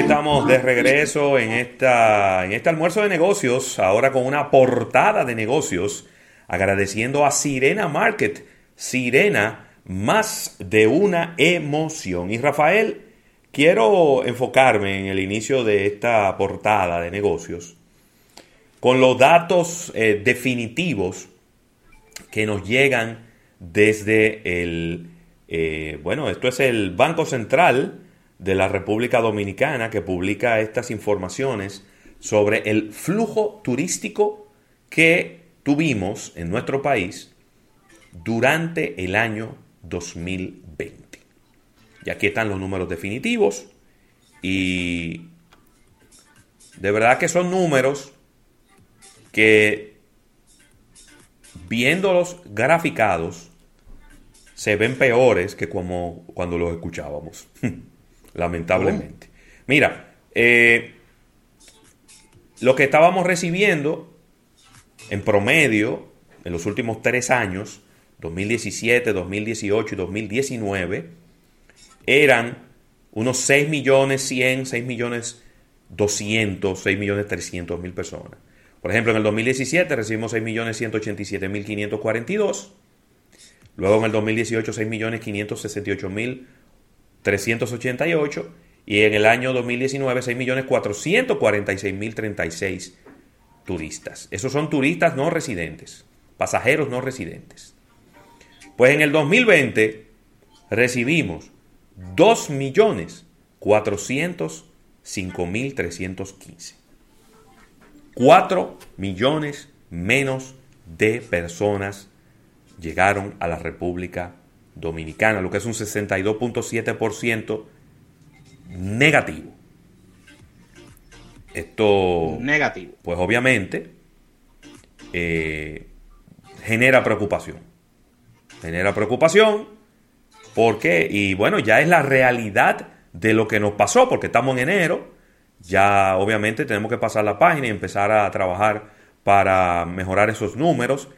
estamos de regreso en, esta, en este almuerzo de negocios, ahora con una portada de negocios, agradeciendo a Sirena Market. Sirena, más de una emoción. Y Rafael, quiero enfocarme en el inicio de esta portada de negocios con los datos eh, definitivos que nos llegan desde el, eh, bueno, esto es el Banco Central de la República Dominicana que publica estas informaciones sobre el flujo turístico que tuvimos en nuestro país durante el año 2020. Y aquí están los números definitivos y de verdad que son números que viéndolos graficados se ven peores que como cuando los escuchábamos. lamentablemente. Mira, eh, lo que estábamos recibiendo en promedio en los últimos tres años, 2017, 2018 y 2019, eran unos 6 millones 100, 6 millones 200, 6 millones 300 mil personas. Por ejemplo, en el 2017 recibimos 6 millones 187 mil 542. Luego en el 2018 6 millones 568 mil 388 y en el año 2019 6.446.036 turistas. Esos son turistas no residentes, pasajeros no residentes. Pues en el 2020 recibimos 2.405.315. 4 millones menos de personas llegaron a la República Dominicana, lo que es un 62.7% negativo. Esto, negativo. Pues obviamente eh, genera preocupación. Genera preocupación porque, y bueno, ya es la realidad de lo que nos pasó, porque estamos en enero, ya obviamente tenemos que pasar la página y empezar a trabajar para mejorar esos números,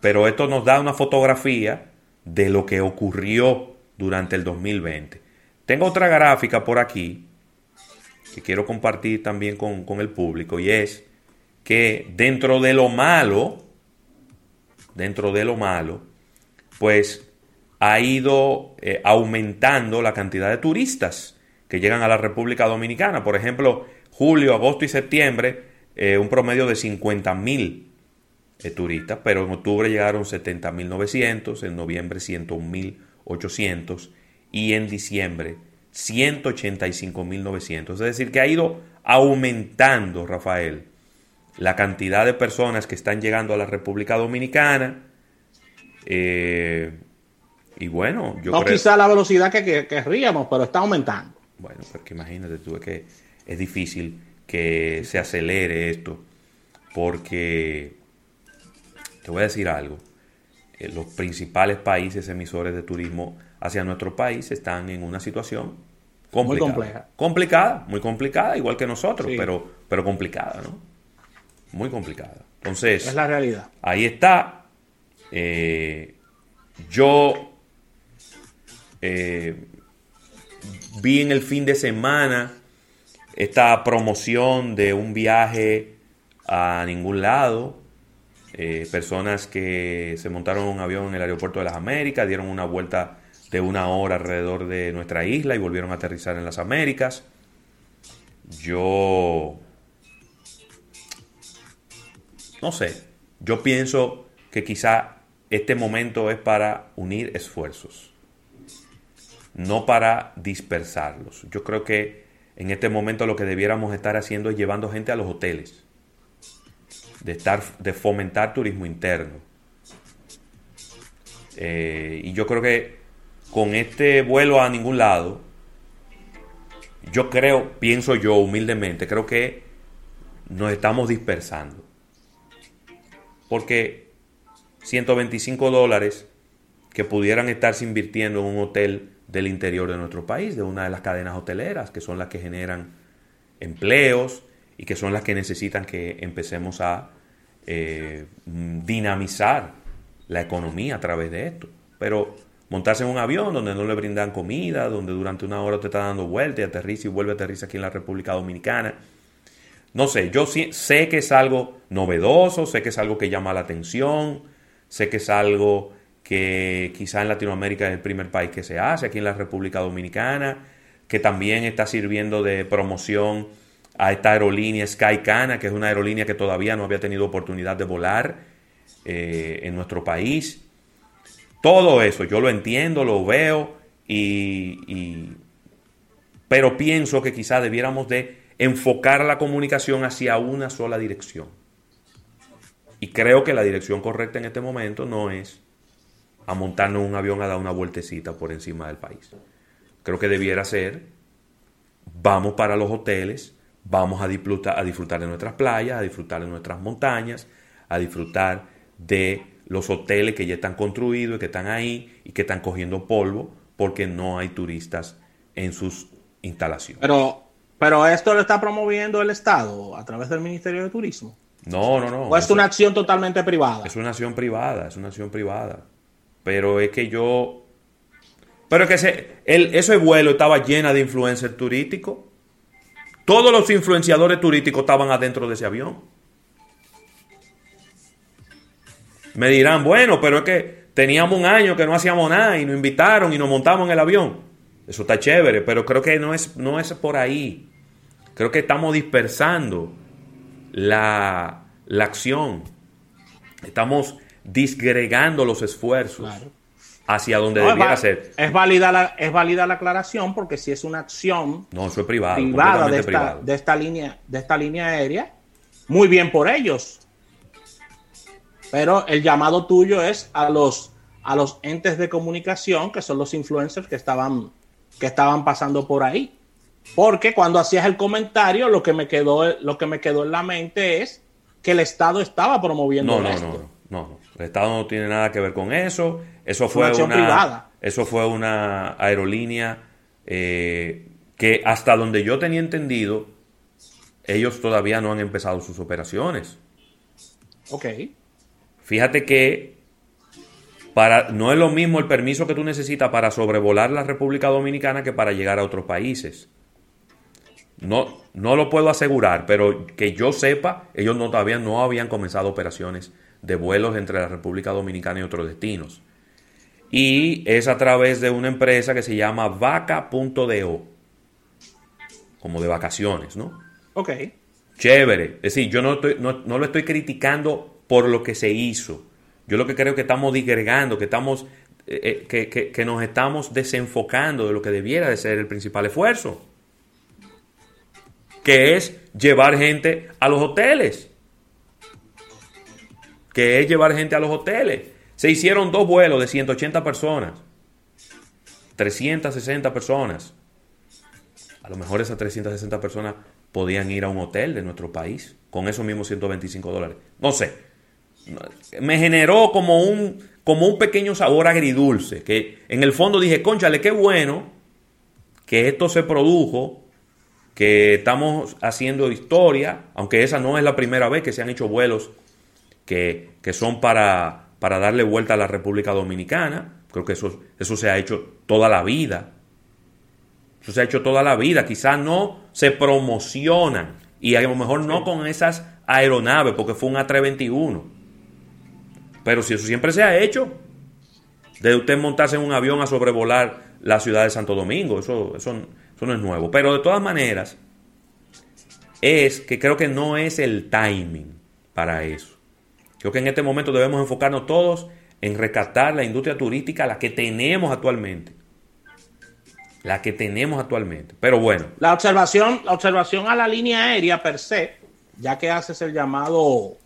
pero esto nos da una fotografía de lo que ocurrió durante el 2020. Tengo otra gráfica por aquí que quiero compartir también con, el público y es que dentro de lo malo, dentro de lo malo, pues ha ido eh, aumentando la cantidad de turistas que llegan a la República Dominicana. Por ejemplo, julio, agosto y septiembre, eh, un promedio de 50 mil eh, turistas, pero en octubre llegaron 70.900, en noviembre 101.800 y en diciembre 185.900. Es decir, que ha ido aumentando, Rafael, la cantidad de personas que están llegando a la República Dominicana. Eh, y bueno, yo no quizá la velocidad que, querríamos, pero está aumentando. Bueno, porque imagínate tú que es difícil que se acelere esto, porque te voy a decir algo. Eh, los principales países emisores de turismo hacia nuestro país están en una situación complicada. Muy compleja. Complicada, muy complicada, igual que nosotros, pero, pero complicada, ¿no? Muy complicada. Entonces. Es la realidad. Ahí está. Eh, yo eh, vi en el fin de semana esta promoción de un viaje a ningún lado eh, personas que se montaron un avión en el aeropuerto de las Américas, dieron una vuelta de una hora alrededor de nuestra isla y volvieron a aterrizar en las Américas. Yo... No sé, yo pienso que quizá este momento es para unir esfuerzos, no para dispersarlos. Yo creo que en este momento lo que debiéramos estar haciendo es llevando gente a los hoteles de, estar, de fomentar turismo interno. Eh, y yo creo que con este vuelo a ningún lado, yo creo, pienso yo humildemente, creo que nos estamos dispersando. Porque 125 dólares que pudieran estarse invirtiendo en un hotel del interior de nuestro país, de una de las cadenas hoteleras, que son las que generan empleos, y que son las que necesitan que empecemos a eh, dinamizar la economía a través de esto. Pero montarse en un avión donde no le brindan comida, donde durante una hora te está dando vuelta y aterriza y vuelve a aterrizar aquí en la República Dominicana. No sé, yo sé que es algo novedoso, sé que es algo que llama la atención, sé que es algo que quizá en Latinoamérica es el primer país que se hace, aquí en la República Dominicana, que también está sirviendo de promoción a esta aerolínea Skycana, que es una aerolínea que todavía no había tenido oportunidad de volar eh, en nuestro país. Todo eso yo lo entiendo, lo veo, y, pero pienso que quizá debiéramos de enfocar la comunicación hacia una sola dirección. Y creo que la dirección correcta en este momento no es a montarnos un avión a dar una vueltecita por encima del país. Creo que debiera ser, vamos para los hoteles, vamos a disfrutar, a disfrutar de nuestras playas, a disfrutar de nuestras montañas, a disfrutar de los hoteles que ya están construidos y que están ahí y que están cogiendo polvo porque no hay turistas en sus instalaciones. Pero, pero esto lo está promoviendo el Estado a través del Ministerio de Turismo. No, no, no. ¿O es una acción totalmente privada? Es una acción privada, es una acción privada. Pero es que yo. Pero es que ese, el, ese vuelo estaba llena de influencers turísticos. Todos los influenciadores turísticos estaban adentro de ese avión. Me dirán, bueno, pero es que teníamos un año que no hacíamos nada y nos invitaron y nos montamos en el avión. Eso está chévere, pero creo que no es, no es por ahí. Creo que estamos dispersando la, la acción. Estamos disgregando los esfuerzos hacia donde debiera ser. Es válida, la, es válida la aclaración porque si es una acción no, eso es privado, privada de esta, de esta, línea, de esta línea aérea, muy bien por ellos. Pero el llamado tuyo es a los, a los entes de comunicación, que son los influencers que estaban, que estaban pasando por ahí. Porque cuando hacías el comentario, lo que me quedó, lo que me quedó en la mente es que el Estado estaba promoviendo no, esto. No, no, el Estado no tiene nada que ver con eso. Eso fue una, Eso fue una aerolínea eh, que hasta donde yo tenía entendido, ellos todavía no han empezado sus operaciones. Ok. Fíjate que para, no es lo mismo el permiso que tú necesitas para sobrevolar la República Dominicana que para llegar a otros países. No, no lo puedo asegurar, pero que yo sepa, ellos no, todavía no habían comenzado operaciones de vuelos entre la República Dominicana y otros destinos. Y es a través de una empresa que se llama vaca.do, como de vacaciones, ¿no? Ok. Chévere. Es decir, yo no, estoy, no, lo estoy criticando por lo que se hizo. Yo lo que creo que estamos digregando, que estamos eh, eh, que, que, nos estamos desenfocando de lo que debiera de ser el principal esfuerzo, que es llevar gente a los hoteles que es llevar gente a los hoteles. Se hicieron dos vuelos de 180 personas, 360 personas. A lo mejor esas 360 personas podían ir a un hotel de nuestro país con esos mismos 125 dólares. No sé. Me generó como un, como un pequeño sabor agridulce, que en el fondo dije, conchale, qué bueno que esto se produjo, que estamos haciendo historia, aunque esa no es la primera vez que se han hecho vuelos que, son para, para, darle vuelta a la República Dominicana. Creo que eso, eso se ha hecho toda la vida. Eso se ha hecho toda la vida. Quizás no se promocionan y a lo mejor no con esas aeronaves, porque fue un A321. Pero si eso siempre se ha hecho, de usted montarse en un avión a sobrevolar la ciudad de Santo Domingo, eso, eso, eso no es nuevo. Pero de todas maneras, es que creo que no es el timing para eso. Creo que en este momento debemos enfocarnos todos en rescatar la industria turística, la que tenemos actualmente. La que tenemos actualmente. Pero bueno. La observación, la observación a la línea aérea per se, ya que haces el llamado,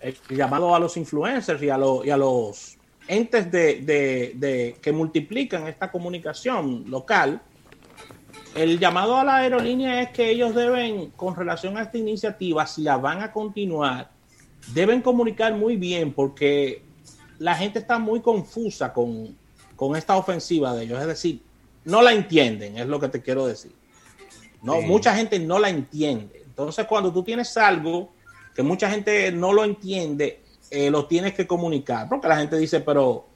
el llamado a los influencers y a, y a los entes de, que multiplican esta comunicación local, el llamado a la aerolínea es que ellos deben, con relación a esta iniciativa, si la van a continuar, deben comunicar muy bien porque la gente está muy confusa con, esta ofensiva de ellos. Es decir, no la entienden, es lo que te quiero decir. No, mucha gente no la entiende. Entonces, cuando tú tienes algo que mucha gente no lo entiende, eh, lo tienes que comunicar. Porque la gente dice, pero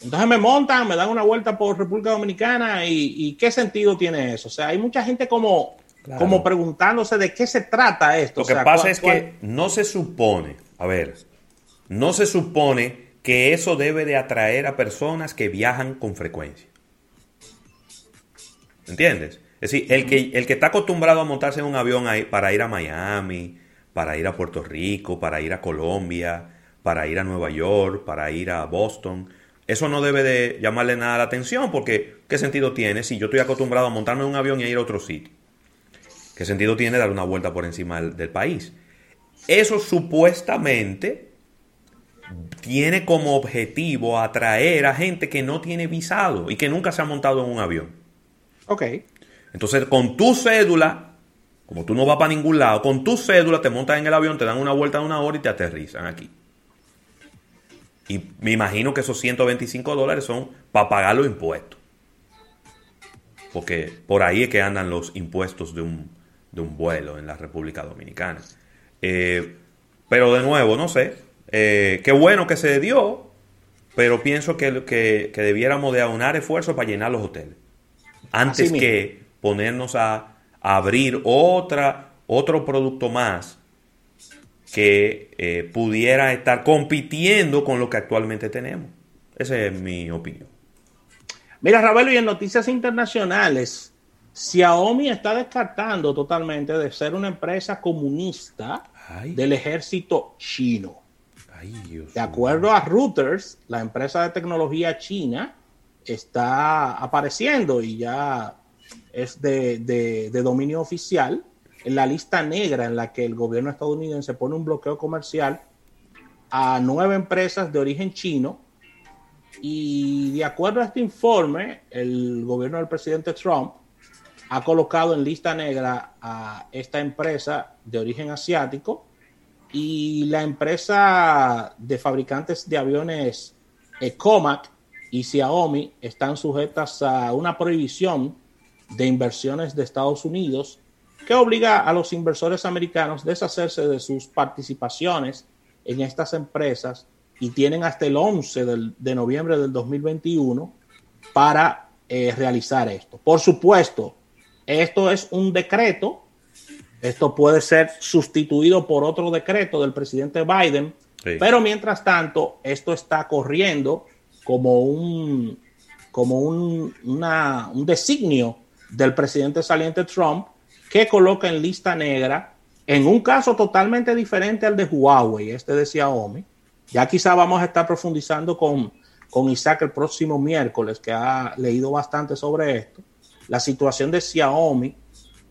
Entonces me montan, me dan una vuelta por República Dominicana y, ¿qué sentido tiene eso? O sea, hay mucha gente como, como preguntándose de qué se trata esto. Lo que pasa es que no se supone, a ver, no se supone que eso debe de atraer a personas que viajan con frecuencia. ¿Entiendes? Es decir, el que, el que está acostumbrado a montarse en un avión para ir a Miami, para ir a Puerto Rico, para ir a Colombia, para ir a Nueva York, para ir a Boston, eso no debe de llamarle nada la atención porque ¿qué sentido tiene si yo estoy acostumbrado a montarme en un avión y a ir a otro sitio? ¿Qué sentido tiene dar una vuelta por encima del, país? Eso supuestamente tiene como objetivo atraer a gente que no tiene visado y que nunca se ha montado en un avión. Ok. Entonces, con tu cédula, como tú no vas para ningún lado, con tu cédula te montas en el avión, te dan una vuelta de una hora y te aterrizan aquí. Y me imagino que esos 125 dólares son para pagar los impuestos. Porque por ahí es que andan los impuestos de un, vuelo en la República Dominicana. Eh, pero de nuevo, no sé. Eh, qué bueno que se dio, pero pienso que, que, debiéramos de aunar esfuerzos para llenar los hoteles. Antes que ponernos a, abrir otra, otro producto más que eh, pudiera estar compitiendo con lo que actualmente tenemos. Esa es mi opinión. Mira, Ravelo, y en noticias internacionales, Xiaomi está descartando totalmente de ser una empresa comunista del ejército chino. de acuerdo a Reuters, la empresa de tecnología china está apareciendo y ya es de dominio oficial en la lista negra en la que el gobierno estadounidense pone un bloqueo comercial a nueve empresas de origen chino. Y de acuerdo a este informe, el gobierno del presidente Trump ha colocado en lista negra a esta empresa de origen asiático y la empresa de fabricantes de aviones Comac y Xiaomi están sujetas a una prohibición de inversiones de Estados Unidos que obliga a los inversores americanos a deshacerse de sus participaciones en estas empresas y tienen hasta el 11 de noviembre del 2021 para eh, realizar esto. Por supuesto, esto es un decreto, esto puede ser sustituido por otro decreto del presidente Biden, pero mientras tanto, esto está corriendo como un, como un, un designio del presidente saliente Trump que coloca en lista negra, en un caso totalmente diferente al de Huawei, este de Xiaomi. Ya quizá vamos a estar profundizando con, con Isaac el próximo miércoles, que ha leído bastante sobre esto, la situación de Xiaomi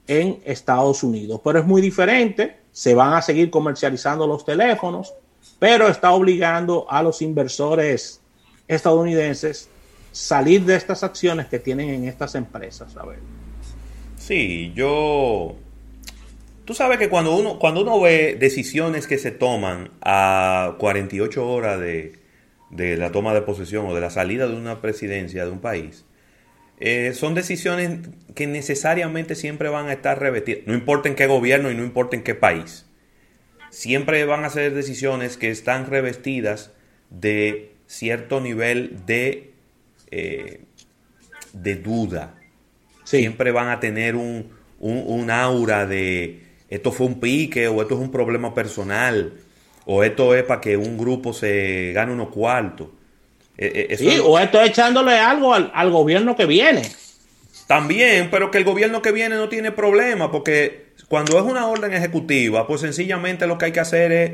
en Estados Unidos. Pero es muy diferente, se van a seguir comercializando los teléfonos, pero está obligando a los inversores estadounidenses salir de estas acciones que tienen en estas empresas. A ver. Sí, yo... Tú sabes que cuando uno, cuando uno ve decisiones que se toman a 48 horas de, la toma de posesión o de la salida de una presidencia de un país, eh, son decisiones que necesariamente siempre van a estar revestidas, no importa en qué gobierno y no importa en qué país. Siempre van a ser decisiones que están revestidas de cierto nivel de, eh, de duda, siempre van a tener un, un, aura de esto fue un pique o esto es un problema personal o esto es para que un grupo se gane unos cuartos. E, e, sí, o esto es echándole algo al, gobierno que viene. También, pero que el gobierno que viene no tiene problema, porque cuando es una orden ejecutiva, pues sencillamente lo que hay que hacer es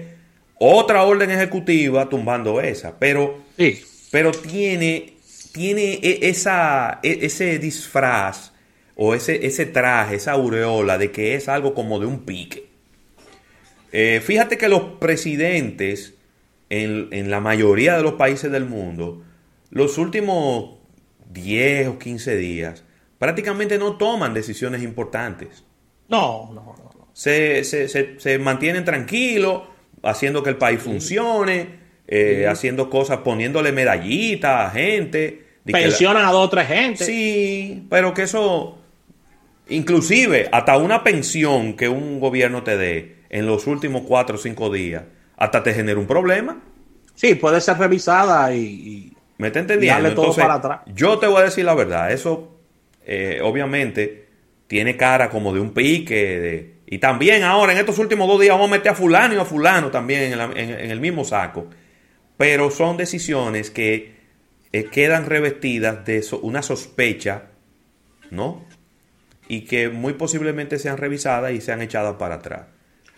otra orden ejecutiva tumbando esa. Pero, sí. pero tiene, tiene e, esa, ese disfraz o ese, ese traje, esa aureola de que es algo como de un pique. Eh, fíjate que los presidentes en, en, la mayoría de los países del mundo, los últimos 10 o 15 días, prácticamente no toman decisiones importantes. No, no, no. Se, se, se, mantienen tranquilos, haciendo que el país funcione, eh, haciendo cosas, poniéndole medallitas a gente. Pensionan a dos o tres gente. Sí, pero que eso Inclusive, hasta una pensión que un gobierno te dé en los últimos cuatro o cinco días, hasta te genera un problema. Sí, puede ser revisada y... ¿Me está entendiendo? Darle todo Entonces, para atrás. yo te voy a decir la verdad. Eso, eh, obviamente, tiene cara como de un pique. de- y también ahora, en estos últimos dos días, vamos a meter a fulano y a fulano también en, la- en- en el mismo saco. Pero son decisiones que eh, quedan revestidas de so- una sospecha, ¿no? Y que muy posiblemente sean revisadas y sean echadas para atrás.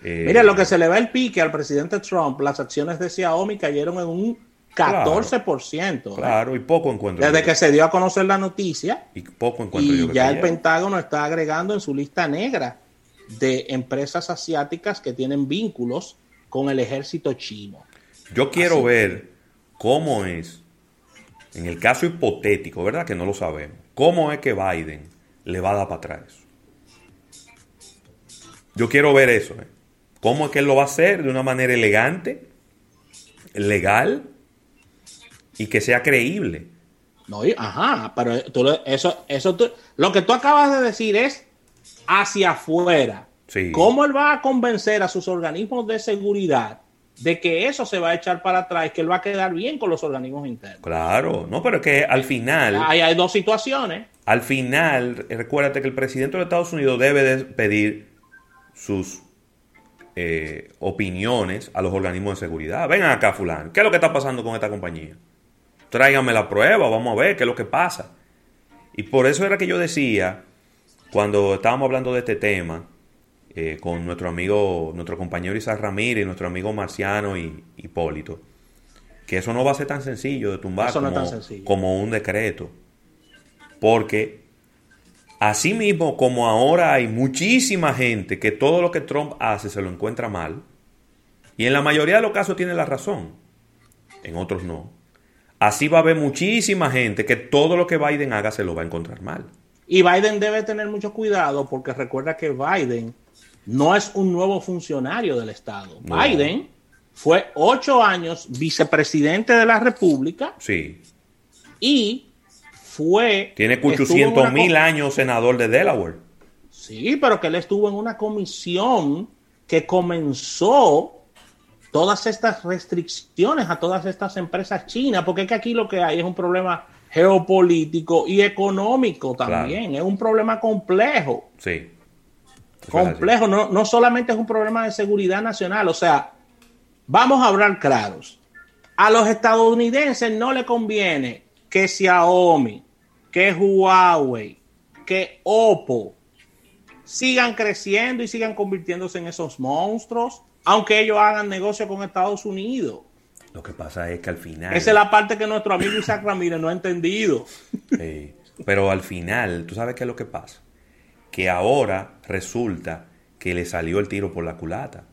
Eh, Mira, lo que se le va el pique al presidente Trump, las acciones de Xiaomi cayeron en un 14%. ¿eh? Claro, y poco encuentro Desde yo. que se dio a conocer la noticia Y poco encuentro yo y que ya el. Pentágono está agregando en su lista negra de empresas asiáticas que tienen vínculos con el ejército chino. Yo quiero Así. ver cómo es, en el caso hipotético, ¿verdad? Que no lo sabemos, cómo es que Biden le va a dar para atrás. Yo quiero ver eso. ¿eh? ¿Cómo es que él lo va a hacer de una manera elegante, legal y que sea creíble? No, ajá, pero tú lo- eso, eso tú- lo que tú acabas de decir es hacia afuera. Sí. ¿Cómo él va a convencer a sus organismos de seguridad de que eso se va a echar para atrás, que él va a quedar bien con los organismos internos? Claro, no, pero es que al final... Ahí hay dos situaciones. Al final, recuérdate que el presidente de Estados Unidos debe de pedir sus eh, opiniones a los organismos de seguridad. Vengan acá, fulano. ¿Qué es lo que está pasando con esta compañía? Tráiganme la prueba, vamos a ver qué es lo que pasa. Y por eso era que yo decía, cuando estábamos hablando de este tema, eh, con nuestro amigo, nuestro compañero Isaac Ramírez nuestro amigo Marciano y Hipólito, que eso no va a ser tan sencillo de tumbar no como un decreto. Porque así mismo como ahora hay muchísima gente que todo lo que Trump hace se lo encuentra mal, y en la mayoría de los casos tiene la razón, en otros no. Así va a haber muchísima gente que todo lo que Biden haga se lo va a encontrar mal. Y Biden debe tener mucho cuidado porque recuerda que Biden no es un nuevo funcionario del Estado. No. Biden fue ocho años vicepresidente de la República Sí, y fue... tiene estuvo en 800 una mil años senador de Delaware. Sí, pero que él estuvo en una comisión que comenzó todas estas restricciones a todas estas empresas chinas, porque es que aquí lo que hay es un problema geopolítico y económico también, es un problema complejo. Sí. Es complejo, no, no solamente es un problema de seguridad nacional, o sea, vamos a hablar claros. A los estadounidenses no le conviene que Xiaomi, que Huawei, que Oppo sigan creciendo y sigan convirtiéndose en esos monstruos, aunque ellos hagan negocio con Estados Unidos. Lo que pasa es que al final... Esa es la parte que nuestro amigo Isaac Ramírez no ha entendido. Sí. Pero al final, ¿tú sabes qué es lo que pasa? Que ahora resulta que le salió el tiro por la culata.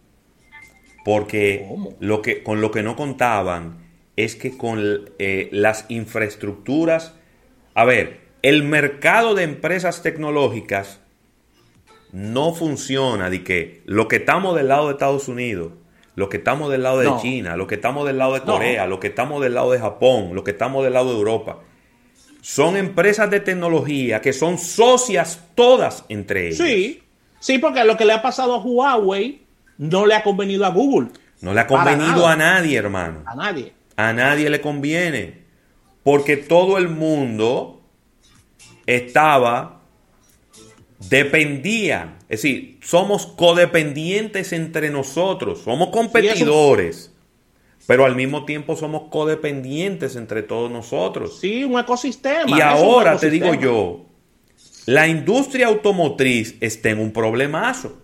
Porque ¿Cómo? lo que, con lo que no contaban es que con eh, las infraestructuras... A ver, el mercado de empresas tecnológicas no funciona de que lo que estamos del lado de Estados Unidos, lo que estamos del lado de No. China, lo que estamos del lado de No. Corea, lo que estamos del lado de Japón, lo que estamos del lado de Europa, son empresas de tecnología que son socias todas entre ellas. Sí, sí, porque lo que le ha pasado a Huawei no le ha convenido a Google, No le ha convenido a nadie, hermano. a nadie. A nadie le conviene. Porque todo el mundo estaba, dependía. Es decir, somos codependientes entre nosotros. Somos competidores. Pero al mismo tiempo somos codependientes entre todos nosotros. Sí, un ecosistema. Y ahora te digo yo, la industria automotriz está en un problemazo.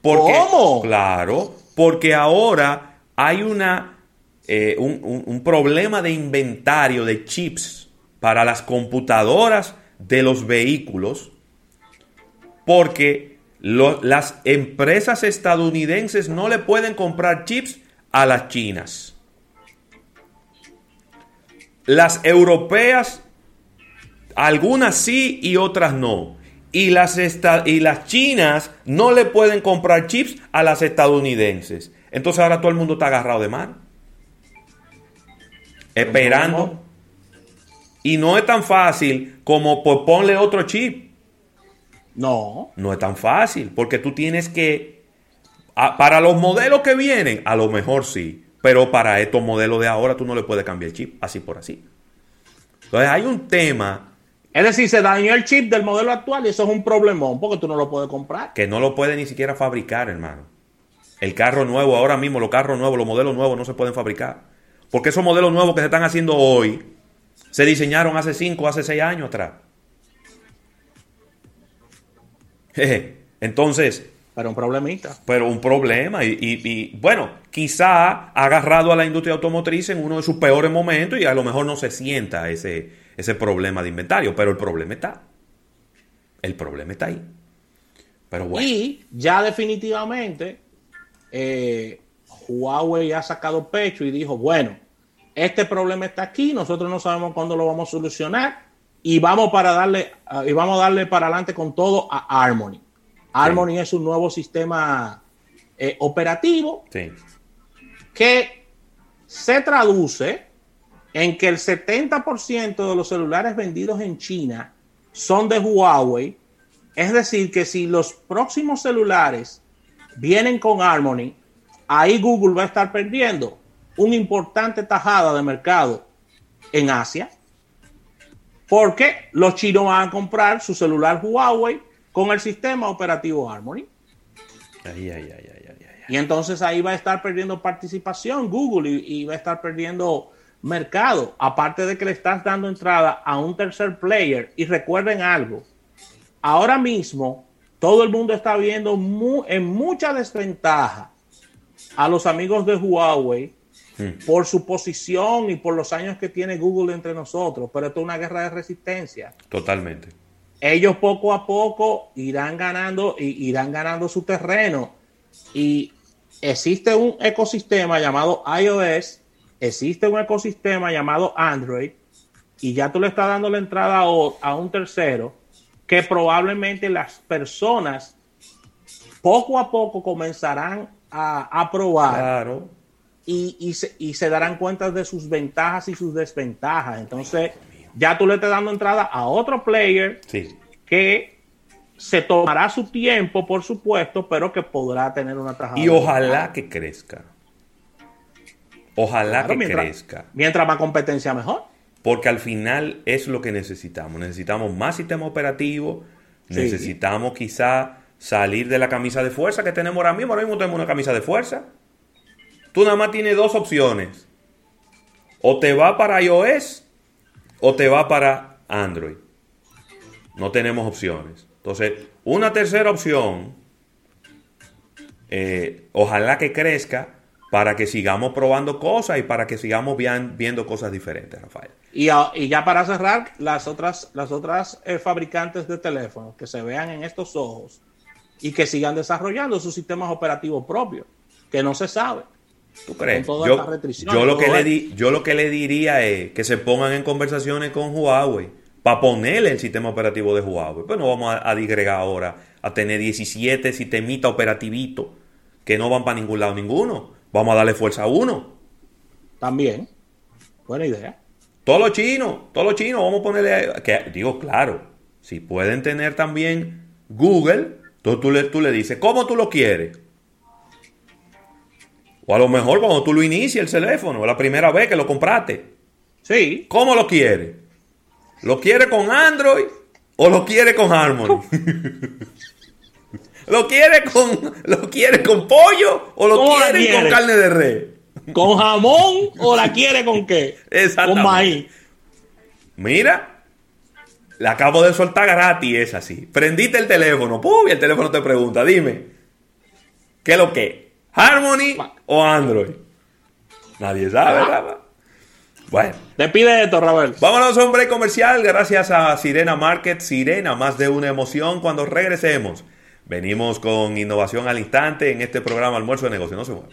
Porque, ¿Cómo? Claro, porque ahora hay una, eh, un, problema de inventario de chips para las computadoras de los vehículos, porque las empresas estadounidenses no le pueden comprar chips a las chinas. Las europeas, algunas sí y otras no. Y las, y las chinas no le pueden comprar chips a las estadounidenses. Entonces ahora todo el mundo está agarrado de mano. Esperando. Y no es tan fácil como pues ponle otro chip. No, No es tan fácil, porque tú tienes que, a- para los modelos que vienen, a lo mejor sí, Pero para estos modelos de ahora tú no le puedes cambiar el chip así por así. Entonces hay un tema Es decir, se dañó el chip del modelo actual y eso es un problemón porque tú no lo puedes comprar. que no lo puede ni siquiera fabricar, hermano. El carro nuevo, ahora mismo los carros nuevos, los modelos nuevos no se pueden fabricar. Porque esos modelos nuevos que se están haciendo hoy se diseñaron hace 5 o hace 6 años atrás. Entonces, Pero un problemita. pero un problema. Y, y- y, bueno, quizá ha agarrado a la industria automotriz en uno de sus peores momentos y a lo mejor no se sienta ese, ese problema de inventario. Pero el problema está. El problema está ahí. Pero bueno. Y ya definitivamente eh, Huawei ha sacado pecho y dijo, bueno, este problema está aquí, nosotros no sabemos cuándo lo vamos a solucionar y vamos para darle ah, y vamos a darle para adelante con todo a Harmony. Harmony es un nuevo sistema eh, operativo Sí. que se traduce en que el 70% de los celulares vendidos en China son de Huawei. Es decir, que si los próximos celulares vienen con Harmony, ahí Google va a estar perdiendo una importante tajada de mercado en Asia. Porque los chinos van a comprar su celular Huawei con el sistema operativo Harmony. Ay, ay, ay. Y entonces ahí va a estar perdiendo participación Google y, y va a estar perdiendo mercado. Aparte de que le estás dando entrada a un tercer player. Y recuerden algo, ahora mismo todo el mundo está viendo mu- en mucha desventaja a los amigos de Huawei por su posición y por los años que tiene Google entre nosotros. Pero esto es una guerra de resistencia Totalmente. ellos poco a poco irán ganando y irán ganando su terreno y existe un ecosistema llamado iOS, existe un ecosistema llamado Android y ya tú le estás dando la entrada a, un tercero que probablemente las personas poco a poco comenzarán a, a probar Claro. y, y se, y se darán cuenta de sus ventajas y sus desventajas. Entonces, ya tú le estás dando entrada a otro player Sí. que se tomará su tiempo, por supuesto, pero que podrá tener una tajada. Y ojalá que crezca. Ojalá Claro, que mientras, crezca. mientras más competencia, mejor. Porque al final es lo que necesitamos. Necesitamos más sistema operativo. Sí. Necesitamos quizá salir de la camisa de fuerza que tenemos ahora mismo. Ahora mismo tenemos una camisa de fuerza. Tú nada más tienes dos opciones. O te va para iOS o te va para Android. No tenemos opciones. Entonces, una tercera opción, eh, ojalá que crezca para que sigamos probando cosas y para que sigamos viendo cosas diferentes, Rafael. Y ya para cerrar, las otras, las otras eh, fabricantes de teléfonos que se vean en estos ojos y que sigan desarrollando sus sistemas operativos propios, que no se sabe. ¿Tú crees? Con todas Yo, estas restricciones, yo lo que le di, yo lo que le diría es que se pongan en conversaciones con Huawei para ponerle el sistema operativo de Huawei. Pues no vamos a, a digregar ahora a tener 17 sistemitas operativitos que no van para ningún lado ninguno. Vamos a darle fuerza a uno. También. Buena idea. Todos los chinos, todos los chinos, vamos a ponerle. Que, digo, claro, si pueden tener también Google, entonces tú le, tú le dices, ¿cómo tú lo quieres? O a lo mejor cuando tú lo inicias el teléfono, la primera vez que lo compraste, Sí. ¿cómo lo quieres? ¿Lo quieres con Android o lo quieres con Harmony? ¿Lo quieres con, lo quieres con pollo o lo ¿Cómo la quieres con carne de res? ¿Con jamón o la quiere con qué? Exactamente. Con maíz. Mira, la acabo de soltar gratis, es así. Prendiste el teléfono, ¡pum! y el teléfono te pregunta, dime, ¿qué es lo que? ¿Harmony o Android? Nadie sabe, ¿verdad? Bueno, Despide esto, Rafael. vámonos a un break comercial gracias a Sirena Market. Sirena, más de una emoción cuando regresemos. Venimos con innovación al instante en este programa Almuerzo de Negocio. No se muevan.